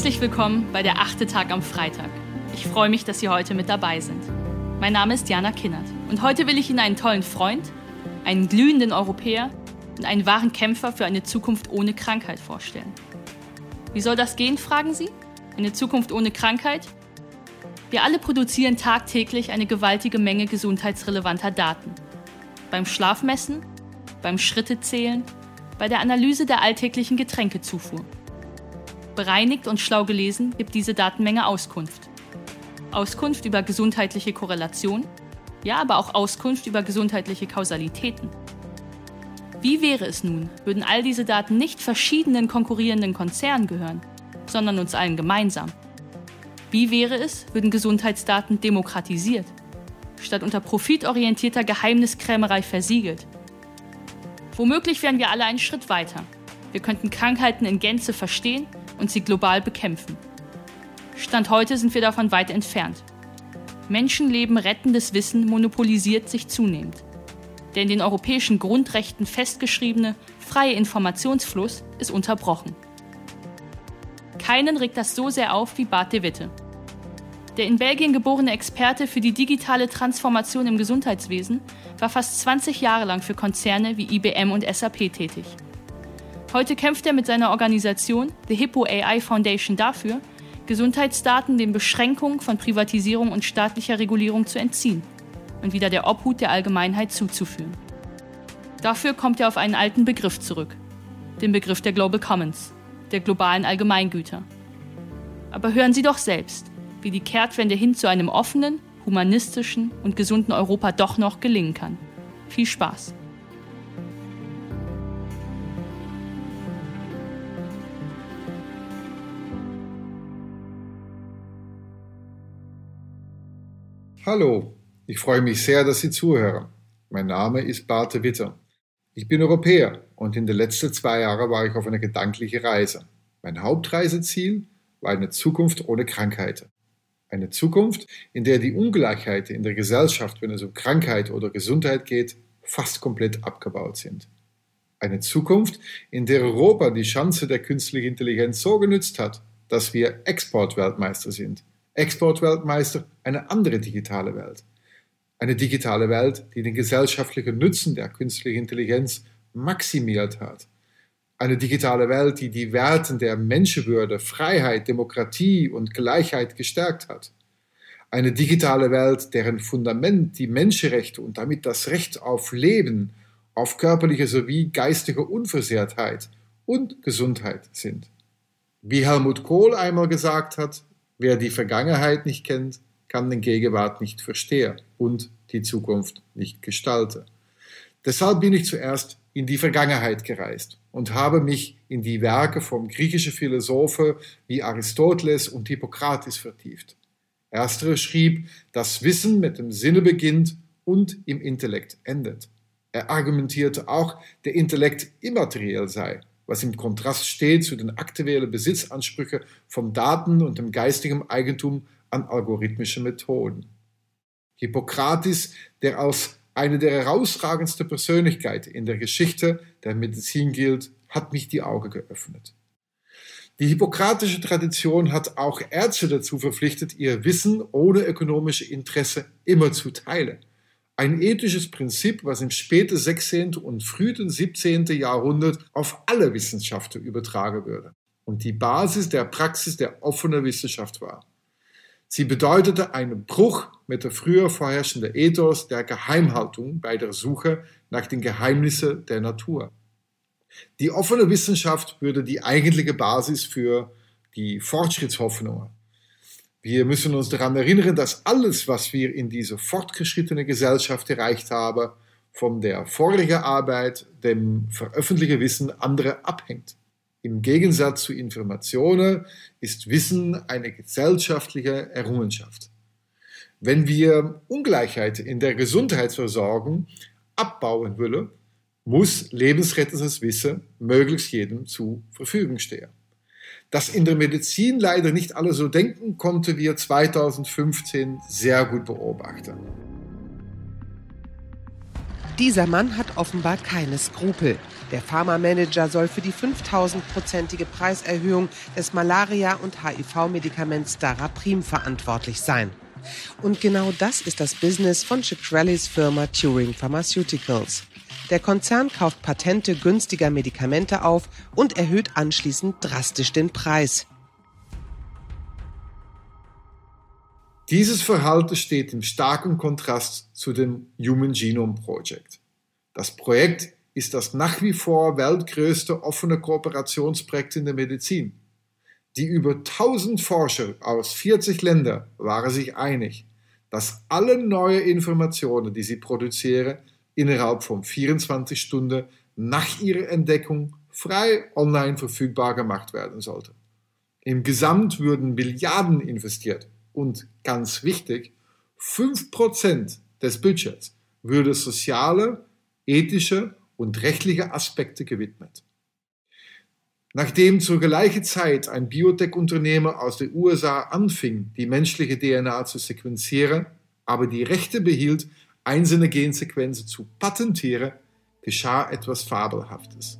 Herzlich willkommen bei der achte Tag am Freitag. Ich freue mich, dass Sie heute mit dabei sind. Mein Name ist Jana Kinnert und heute will ich Ihnen einen tollen Freund, einen glühenden Europäer und einen wahren Kämpfer für eine Zukunft ohne Krankheit vorstellen. Wie soll das gehen, fragen Sie? Eine Zukunft ohne Krankheit? Wir alle produzieren tagtäglich eine gewaltige Menge gesundheitsrelevanter Daten. Beim Schlafmessen, beim Schrittezählen, bei der Analyse der alltäglichen Getränkezufuhr. Bereinigt und schlau gelesen gibt diese Datenmenge Auskunft. Auskunft über gesundheitliche Korrelation, ja, aber auch Auskunft über gesundheitliche Kausalitäten. Wie wäre es nun, würden all diese Daten nicht verschiedenen konkurrierenden Konzernen gehören, sondern uns allen gemeinsam? Wie wäre es, würden Gesundheitsdaten demokratisiert, statt unter profitorientierter Geheimniskrämerei versiegelt? Womöglich wären wir alle einen Schritt weiter. Wir könnten Krankheiten in Gänze verstehen und sie global bekämpfen. Stand heute sind wir davon weit entfernt. Menschenleben rettendes Wissen monopolisiert sich zunehmend. Der in den europäischen Grundrechten festgeschriebene freie Informationsfluss ist unterbrochen. Keinen regt das so sehr auf wie Bart de Witte. Der in Belgien geborene Experte für die digitale Transformation im Gesundheitswesen war fast 20 Jahre lang für Konzerne wie IBM und SAP tätig. Heute kämpft er mit seiner Organisation, The Hippo AI Foundation, dafür, Gesundheitsdaten den Beschränkungen von Privatisierung und staatlicher Regulierung zu entziehen und wieder der Obhut der Allgemeinheit zuzuführen. Dafür kommt er auf einen alten Begriff zurück, den Begriff der Global Commons, der globalen Allgemeingüter. Aber hören Sie doch selbst, wie die Kehrtwende hin zu einem offenen, humanistischen und gesunden Europa doch noch gelingen kann. Viel Spaß! Hallo, ich freue mich sehr, dass Sie zuhören. Mein Name ist Barte Witter. Ich bin Europäer und in den letzten zwei Jahren war ich auf eine gedankliche Reise. Mein Hauptreiseziel war eine Zukunft ohne Krankheiten. Eine Zukunft, in der die Ungleichheit in der Gesellschaft, wenn es um Krankheit oder Gesundheit geht, fast komplett abgebaut sind. Eine Zukunft, in der Europa die Chance der künstlichen Intelligenz so genützt hat, dass wir Exportweltmeister sind Exportweltmeister, eine andere digitale Welt. Eine digitale Welt, die den gesellschaftlichen Nutzen der künstlichen Intelligenz maximiert hat. Eine digitale Welt, die die Werten der Menschenwürde, Freiheit, Demokratie und Gleichheit gestärkt hat. Eine digitale Welt, deren Fundament die Menschenrechte und damit das Recht auf Leben, auf körperliche sowie geistige Unversehrtheit und Gesundheit sind. Wie Helmut Kohl einmal gesagt hat, Wer die Vergangenheit nicht kennt, kann den Gegenwart nicht verstehen und die Zukunft nicht gestalten. Deshalb bin ich zuerst in die Vergangenheit gereist und habe mich in die Werke von griechischen Philosophen wie Aristoteles und Hippokrates vertieft. Erstere schrieb, dass Wissen mit dem Sinne beginnt und im Intellekt endet. Er argumentierte auch, der Intellekt immateriell sei was im Kontrast steht zu den aktuellen Besitzansprüchen von Daten und dem geistigen Eigentum an algorithmische Methoden. Hippokrates, der als eine der herausragendsten Persönlichkeiten in der Geschichte der Medizin gilt, hat mich die Augen geöffnet. Die hippokratische Tradition hat auch Ärzte dazu verpflichtet, ihr Wissen ohne ökonomische Interesse immer zu teilen. Ein ethisches Prinzip, was im späten 16. und frühen 17. Jahrhundert auf alle Wissenschaften übertragen würde und die Basis der Praxis der offenen Wissenschaft war. Sie bedeutete einen Bruch mit der früher vorherrschenden Ethos der Geheimhaltung bei der Suche nach den Geheimnissen der Natur. Die offene Wissenschaft würde die eigentliche Basis für die Fortschrittshoffnungen wir müssen uns daran erinnern, dass alles, was wir in dieser fortgeschrittenen Gesellschaft erreicht haben, von der vorigen Arbeit, dem veröffentlichten Wissen anderer abhängt. Im Gegensatz zu Informationen ist Wissen eine gesellschaftliche Errungenschaft. Wenn wir Ungleichheit in der Gesundheitsversorgung abbauen wollen, muss lebensrettendes Wissen möglichst jedem zur Verfügung stehen. Dass in der Medizin leider nicht alle so denken, konnten wir 2015 sehr gut beobachten. Dieser Mann hat offenbar keine Skrupel. Der Pharmamanager soll für die 5000-prozentige Preiserhöhung des Malaria- und HIV-Medikaments Daraprim verantwortlich sein. Und genau das ist das Business von Chitrellis Firma Turing Pharmaceuticals. Der Konzern kauft Patente günstiger Medikamente auf und erhöht anschließend drastisch den Preis. Dieses Verhalten steht im starken Kontrast zu dem Human Genome Project. Das Projekt ist das nach wie vor weltgrößte offene Kooperationsprojekt in der Medizin. Die über 1000 Forscher aus 40 Ländern waren sich einig, dass alle neue Informationen, die sie produzieren, innerhalb von 24 Stunden nach ihrer Entdeckung frei online verfügbar gemacht werden sollten. Im Gesamt würden Milliarden investiert und ganz wichtig, 5% des Budgets würde soziale, ethische und rechtliche Aspekte gewidmet. Nachdem zur gleichen Zeit ein Biotech-Unternehmer aus den USA anfing, die menschliche DNA zu sequenzieren, aber die Rechte behielt, einzelne Gensequenzen zu patentieren, geschah etwas Fabelhaftes.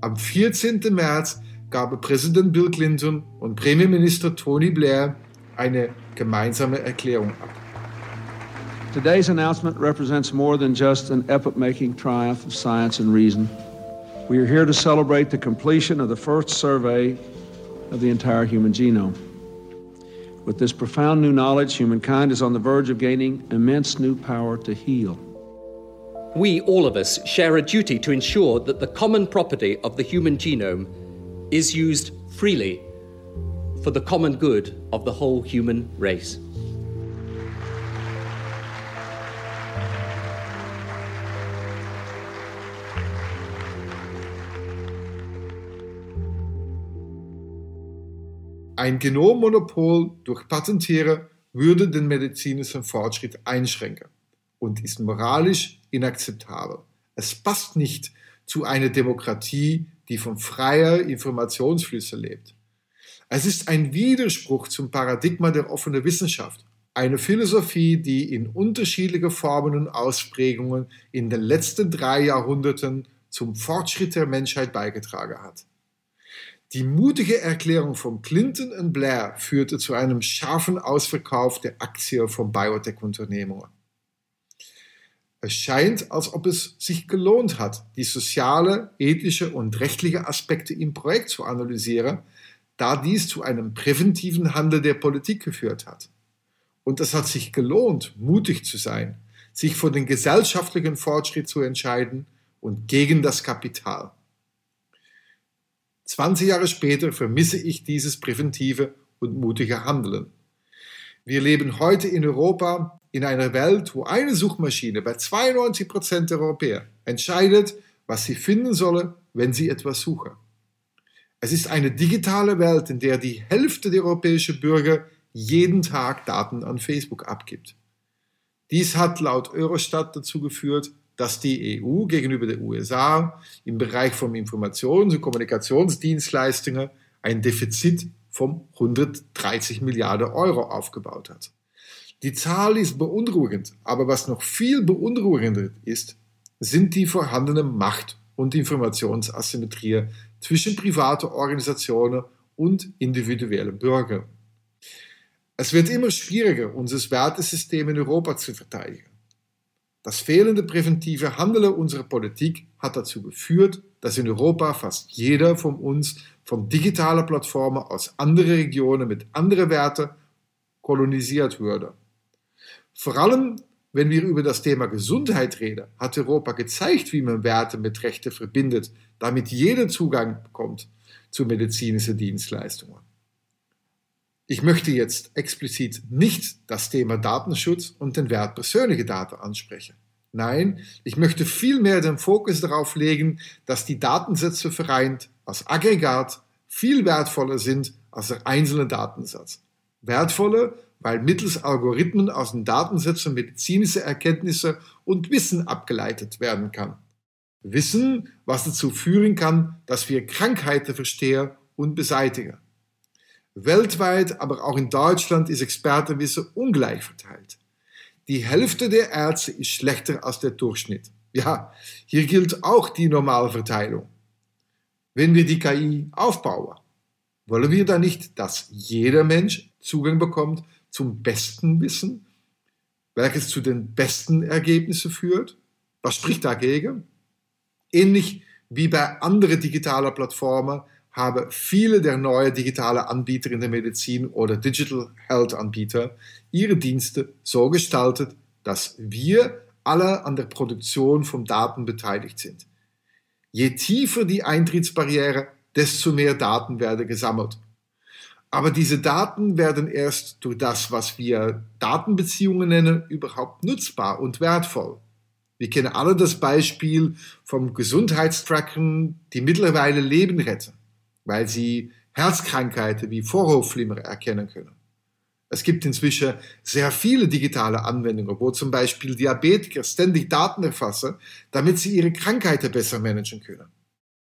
Am 14. März gaben Präsident Bill Clinton und Premierminister Tony Blair eine gemeinsame Erklärung ab. Today's announcement represents more than just an epoch-making triumph of science and reason. We are here to celebrate the completion of the first survey of the entire human genome. With this profound new knowledge, humankind is on the verge of gaining immense new power to heal. We, all of us, share a duty to ensure that the common property of the human genome is used freely for the common good of the whole human race. Ein Genommonopol durch Patentiere würde den medizinischen Fortschritt einschränken und ist moralisch inakzeptabel. Es passt nicht zu einer Demokratie, die von freier Informationsflüsse lebt. Es ist ein Widerspruch zum Paradigma der offenen Wissenschaft, eine Philosophie, die in unterschiedlichen Formen und Ausprägungen in den letzten drei Jahrhunderten zum Fortschritt der Menschheit beigetragen hat. Die mutige Erklärung von Clinton und Blair führte zu einem scharfen Ausverkauf der Aktien von Biotech-Unternehmungen. Es scheint, als ob es sich gelohnt hat, die soziale, ethische und rechtliche Aspekte im Projekt zu analysieren, da dies zu einem präventiven Handel der Politik geführt hat. Und es hat sich gelohnt, mutig zu sein, sich für den gesellschaftlichen Fortschritt zu entscheiden und gegen das Kapital. 20 Jahre später vermisse ich dieses präventive und mutige Handeln. Wir leben heute in Europa in einer Welt, wo eine Suchmaschine bei 92 Prozent der Europäer entscheidet, was sie finden sollen, wenn sie etwas suchen. Es ist eine digitale Welt, in der die Hälfte der europäischen Bürger jeden Tag Daten an Facebook abgibt. Dies hat laut Eurostat dazu geführt, dass die EU gegenüber den USA im Bereich von Informations- und Kommunikationsdienstleistungen ein Defizit von 130 Milliarden Euro aufgebaut hat. Die Zahl ist beunruhigend, aber was noch viel beunruhigender ist, sind die vorhandenen Macht- und Informationsasymmetrie zwischen privaten Organisationen und individuellen Bürgern. Es wird immer schwieriger, unser Wertesystem in Europa zu verteidigen. Das fehlende präventive Handeln unserer Politik hat dazu geführt, dass in Europa fast jeder von uns von digitalen Plattformen aus anderen Regionen mit anderen Werten kolonisiert würde. Vor allem, wenn wir über das Thema Gesundheit reden, hat Europa gezeigt, wie man Werte mit Rechten verbindet, damit jeder Zugang bekommt zu medizinischen Dienstleistungen. Ich möchte jetzt explizit nicht das Thema Datenschutz und den Wert persönlicher Daten ansprechen. Nein, ich möchte vielmehr den Fokus darauf legen, dass die Datensätze vereint als Aggregat viel wertvoller sind als der einzelne Datensatz. Wertvoller, weil mittels Algorithmen aus den Datensätzen medizinische Erkenntnisse und Wissen abgeleitet werden kann. Wissen, was dazu führen kann, dass wir Krankheiten verstehen und beseitigen. Weltweit, aber auch in Deutschland ist Expertenwissen ungleich verteilt. Die Hälfte der Ärzte ist schlechter als der Durchschnitt. Ja, hier gilt auch die Normalverteilung. Wenn wir die KI aufbauen, wollen wir da nicht, dass jeder Mensch Zugang bekommt zum besten Wissen, welches zu den besten Ergebnissen führt? Was spricht dagegen? Ähnlich wie bei anderen digitalen Plattformen haben viele der neuen digitalen Anbieter in der Medizin oder Digital Health Anbieter ihre Dienste so gestaltet, dass wir alle an der Produktion von Daten beteiligt sind. Je tiefer die Eintrittsbarriere, desto mehr Daten werden gesammelt. Aber diese Daten werden erst durch das, was wir Datenbeziehungen nennen, überhaupt nutzbar und wertvoll. Wir kennen alle das Beispiel vom Gesundheitstracken, die mittlerweile Leben retten, weil sie Herzkrankheiten wie Vorhofflimmer erkennen können. Es gibt inzwischen sehr viele digitale Anwendungen, wo zum Beispiel Diabetiker ständig Daten erfassen, damit sie ihre Krankheiten besser managen können.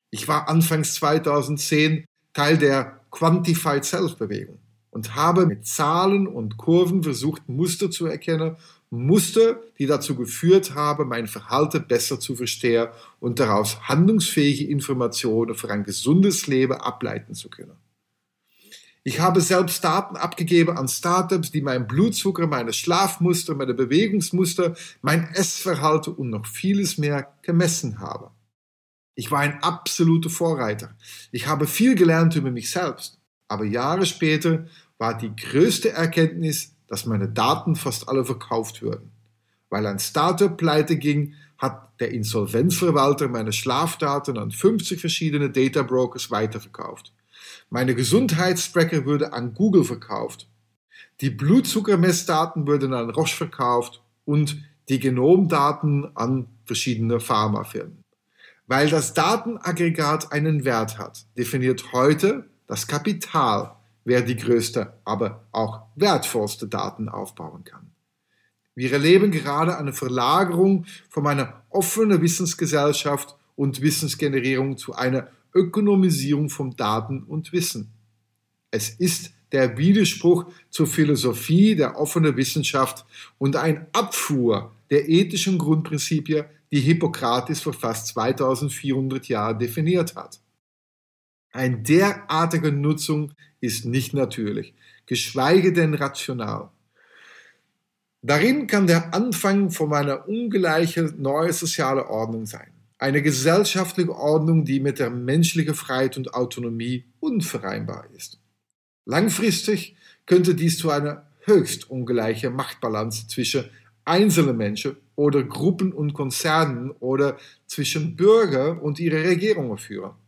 Ich war anfangs 2010 Teil der Quantified Self Bewegung und habe mit Zahlen und Kurven versucht, Muster zu erkennen Muster, die dazu geführt haben, mein Verhalten besser zu verstehen und daraus handlungsfähige Informationen für ein gesundes Leben ableiten zu können. Ich habe selbst Daten abgegeben an Startups, die mein Blutzucker, meine Schlafmuster, meine Bewegungsmuster, mein Essverhalten und noch vieles mehr gemessen haben. Ich war ein absoluter Vorreiter. Ich habe viel gelernt über mich selbst. Aber Jahre später war die größte Erkenntnis, dass meine Daten fast alle verkauft würden. Weil ein Startup pleite ging, hat der Insolvenzverwalter meine Schlafdaten an 50 verschiedene Data Brokers weiterverkauft. Meine Gesundheitstracker würde an Google verkauft. Die Blutzuckermessdaten würden an Roche verkauft und die Genomdaten an verschiedene Pharmafirmen. Weil das Datenaggregat einen Wert hat, definiert heute das Kapital wer die größte, aber auch wertvollste Daten aufbauen kann. Wir erleben gerade eine Verlagerung von einer offenen Wissensgesellschaft und Wissensgenerierung zu einer Ökonomisierung von Daten und Wissen. Es ist der Widerspruch zur Philosophie der offenen Wissenschaft und ein Abfuhr der ethischen Grundprinzipien, die Hippokrates vor fast 2400 Jahren definiert hat. Eine derartige Nutzung ist nicht natürlich, geschweige denn rational. Darin kann der Anfang von einer ungleichen neuen sozialen Ordnung sein. Eine gesellschaftliche Ordnung, die mit der menschlichen Freiheit und Autonomie unvereinbar ist. Langfristig könnte dies zu einer höchst ungleichen Machtbalance zwischen einzelnen Menschen oder Gruppen und Konzernen oder zwischen Bürger und ihre Regierungen führen.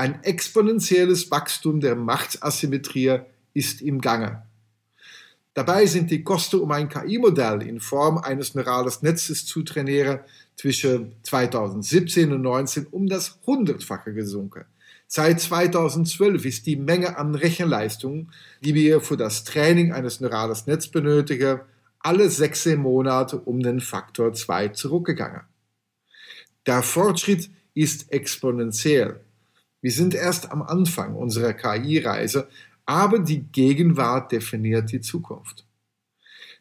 Ein exponentielles Wachstum der Machtasymmetrie ist im Gange. Dabei sind die Kosten, um ein KI-Modell in Form eines neuralen Netzes zu trainieren, zwischen 2017 und 2019 um das Hundertfache gesunken. Seit 2012 ist die Menge an Rechenleistung, die wir für das Training eines neuralen Netzes benötigen, alle sechs Monate um den Faktor 2 zurückgegangen. Der Fortschritt ist exponentiell. Wir sind erst am Anfang unserer KI-Reise, aber die Gegenwart definiert die Zukunft.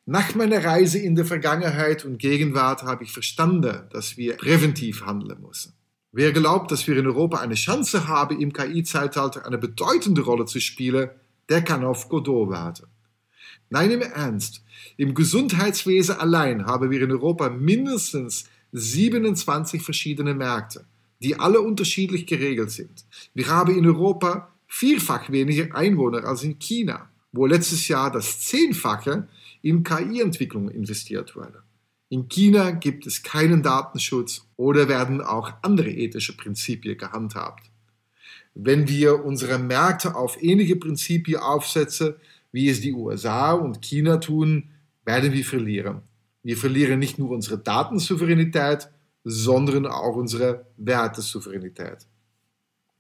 Nach meiner Reise in der Vergangenheit und Gegenwart habe ich verstanden, dass wir präventiv handeln müssen. Wer glaubt, dass wir in Europa eine Chance haben, im KI-Zeitalter eine bedeutende Rolle zu spielen, der kann auf Godot warten. Nein, im Ernst. Im Gesundheitswesen allein haben wir in Europa mindestens 27 verschiedene Märkte die alle unterschiedlich geregelt sind. Wir haben in Europa vierfach weniger Einwohner als in China, wo letztes Jahr das Zehnfache in KI-Entwicklung investiert wurde. In China gibt es keinen Datenschutz oder werden auch andere ethische Prinzipien gehandhabt. Wenn wir unsere Märkte auf ähnliche Prinzipien aufsetzen, wie es die USA und China tun, werden wir verlieren. Wir verlieren nicht nur unsere Datensouveränität, sondern auch unsere Wertesouveränität.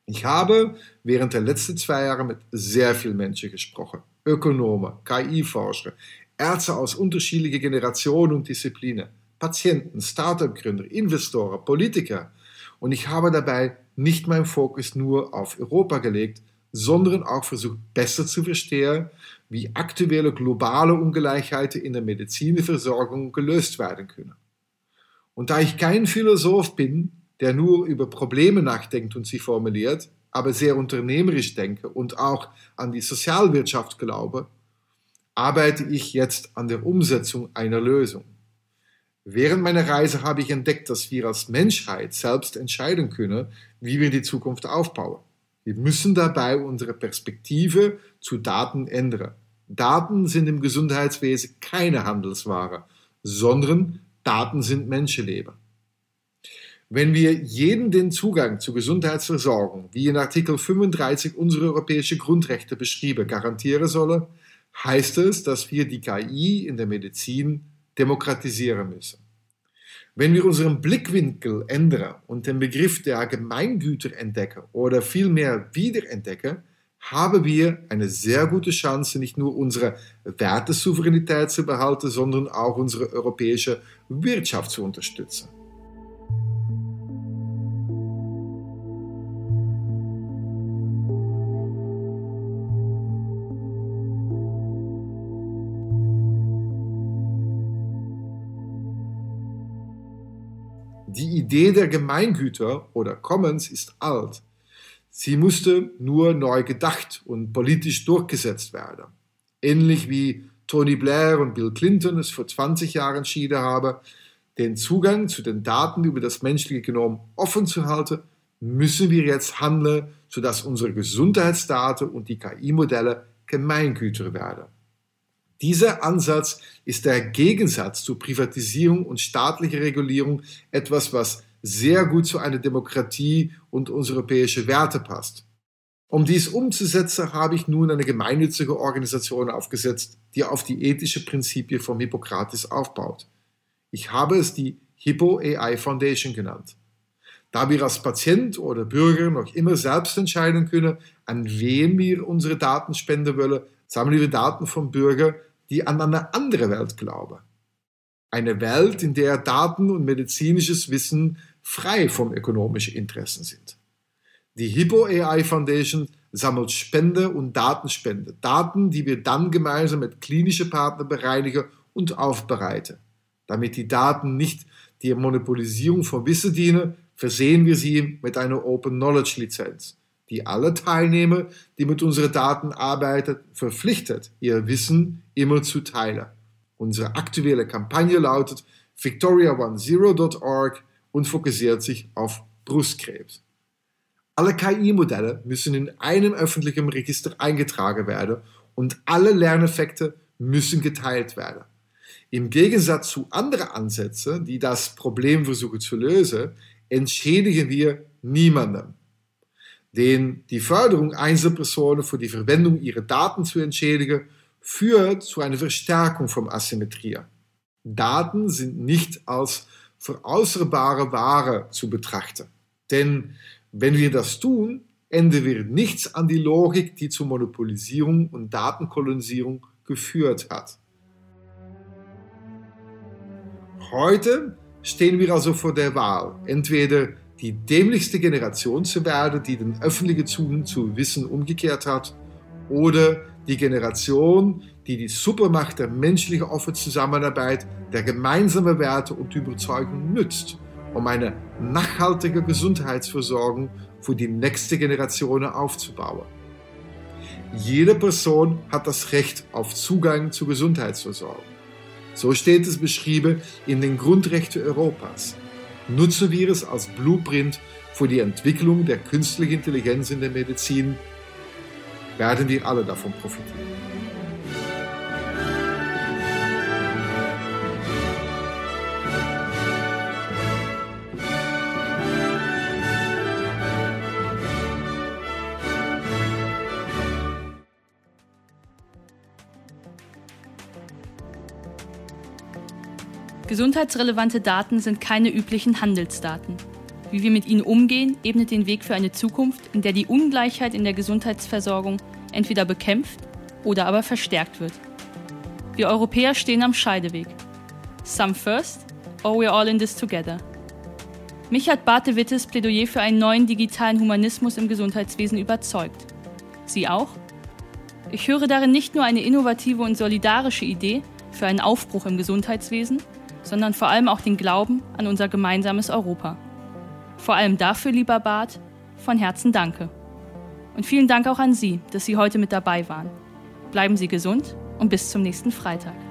Ich habe während der letzten zwei Jahre mit sehr vielen Menschen gesprochen. Ökonomen, KI-Forscher, Ärzte aus unterschiedlichen Generationen und Disziplinen, Patienten, Start-up-Gründer, Investoren, Politiker. Und ich habe dabei nicht meinen Fokus nur auf Europa gelegt, sondern auch versucht, besser zu verstehen, wie aktuelle globale Ungleichheiten in der Medizinversorgung gelöst werden können. Und da ich kein Philosoph bin, der nur über Probleme nachdenkt und sie formuliert, aber sehr unternehmerisch denke und auch an die Sozialwirtschaft glaube, arbeite ich jetzt an der Umsetzung einer Lösung. Während meiner Reise habe ich entdeckt, dass wir als Menschheit selbst entscheiden können, wie wir die Zukunft aufbauen. Wir müssen dabei unsere Perspektive zu Daten ändern. Daten sind im Gesundheitswesen keine Handelsware, sondern Daten sind Menschenleben. Wenn wir jeden den Zugang zur Gesundheitsversorgung, wie in Artikel 35 unserer europäischen Grundrechte beschrieben, garantieren sollen, heißt es, dass wir die KI in der Medizin demokratisieren müssen. Wenn wir unseren Blickwinkel ändern und den Begriff der Gemeingüter entdecken oder vielmehr wiederentdecken, haben wir eine sehr gute Chance, nicht nur unsere Wertesouveränität zu behalten, sondern auch unsere europäische Wirtschaft zu unterstützen. Die Idee der Gemeingüter oder Commons ist alt. Sie musste nur neu gedacht und politisch durchgesetzt werden. Ähnlich wie Tony Blair und Bill Clinton es vor 20 Jahren entschieden haben, den Zugang zu den Daten über das menschliche Genom offen zu halten, müssen wir jetzt handeln, sodass unsere Gesundheitsdaten und die KI-Modelle Gemeingüter werden. Dieser Ansatz ist der Gegensatz zu Privatisierung und staatlicher Regulierung etwas, was sehr gut zu einer Demokratie und europäische Werte passt. Um dies umzusetzen, habe ich nun eine gemeinnützige Organisation aufgesetzt, die auf die ethischen Prinzipien von Hippokrates aufbaut. Ich habe es die Hippo AI Foundation genannt. Da wir als Patient oder Bürger noch immer selbst entscheiden können, an wem wir unsere Daten spenden wollen, sammeln wir Daten von Bürgern, die an eine andere Welt glauben. Eine Welt, in der Daten und medizinisches Wissen frei von ökonomischen Interessen sind. Die Hippo AI Foundation sammelt Spende und Datenspende, Daten, die wir dann gemeinsam mit klinischen Partnern bereinigen und aufbereiten. Damit die Daten nicht der Monopolisierung von Wissen dienen, versehen wir sie mit einer Open Knowledge Lizenz die alle Teilnehmer, die mit unseren Daten arbeiten, verpflichtet, ihr Wissen immer zu teilen. Unsere aktuelle Kampagne lautet victoria10.org und fokussiert sich auf Brustkrebs. Alle KI-Modelle müssen in einem öffentlichen Register eingetragen werden und alle Lerneffekte müssen geteilt werden. Im Gegensatz zu anderen Ansätzen, die das Problem versuchen zu lösen, entschädigen wir niemanden den die Förderung Einzelpersonen für die Verwendung ihrer Daten zu entschädigen, führt zu einer Verstärkung von Asymmetrie. Daten sind nicht als veräußerbare Ware zu betrachten. Denn wenn wir das tun, ändern wir nichts an die Logik, die zur Monopolisierung und Datenkolonisierung geführt hat. Heute stehen wir also vor der Wahl, entweder die dämlichste Generation zu werden, die den öffentlichen Zugang zu Wissen umgekehrt hat, oder die Generation, die die Supermacht der menschlichen offenen Zusammenarbeit, der gemeinsamen Werte und Überzeugung nützt, um eine nachhaltige Gesundheitsversorgung für die nächste Generation aufzubauen. Jede Person hat das Recht auf Zugang zur Gesundheitsversorgung. So steht es beschrieben in den Grundrechten Europas nutzen wir es als Blueprint für die Entwicklung der künstlichen Intelligenz in der Medizin, werden wir alle davon profitieren. Gesundheitsrelevante Daten sind keine üblichen Handelsdaten. Wie wir mit ihnen umgehen, ebnet den Weg für eine Zukunft, in der die Ungleichheit in der Gesundheitsversorgung entweder bekämpft oder aber verstärkt wird. Wir Europäer stehen am Scheideweg. Some first, or we're all in this together. Mich hat Barte Wittes Plädoyer für einen neuen digitalen Humanismus im Gesundheitswesen überzeugt. Sie auch? Ich höre darin nicht nur eine innovative und solidarische Idee für einen Aufbruch im Gesundheitswesen, sondern vor allem auch den Glauben an unser gemeinsames Europa. Vor allem dafür, lieber Bart, von Herzen danke. Und vielen Dank auch an Sie, dass Sie heute mit dabei waren. Bleiben Sie gesund und bis zum nächsten Freitag.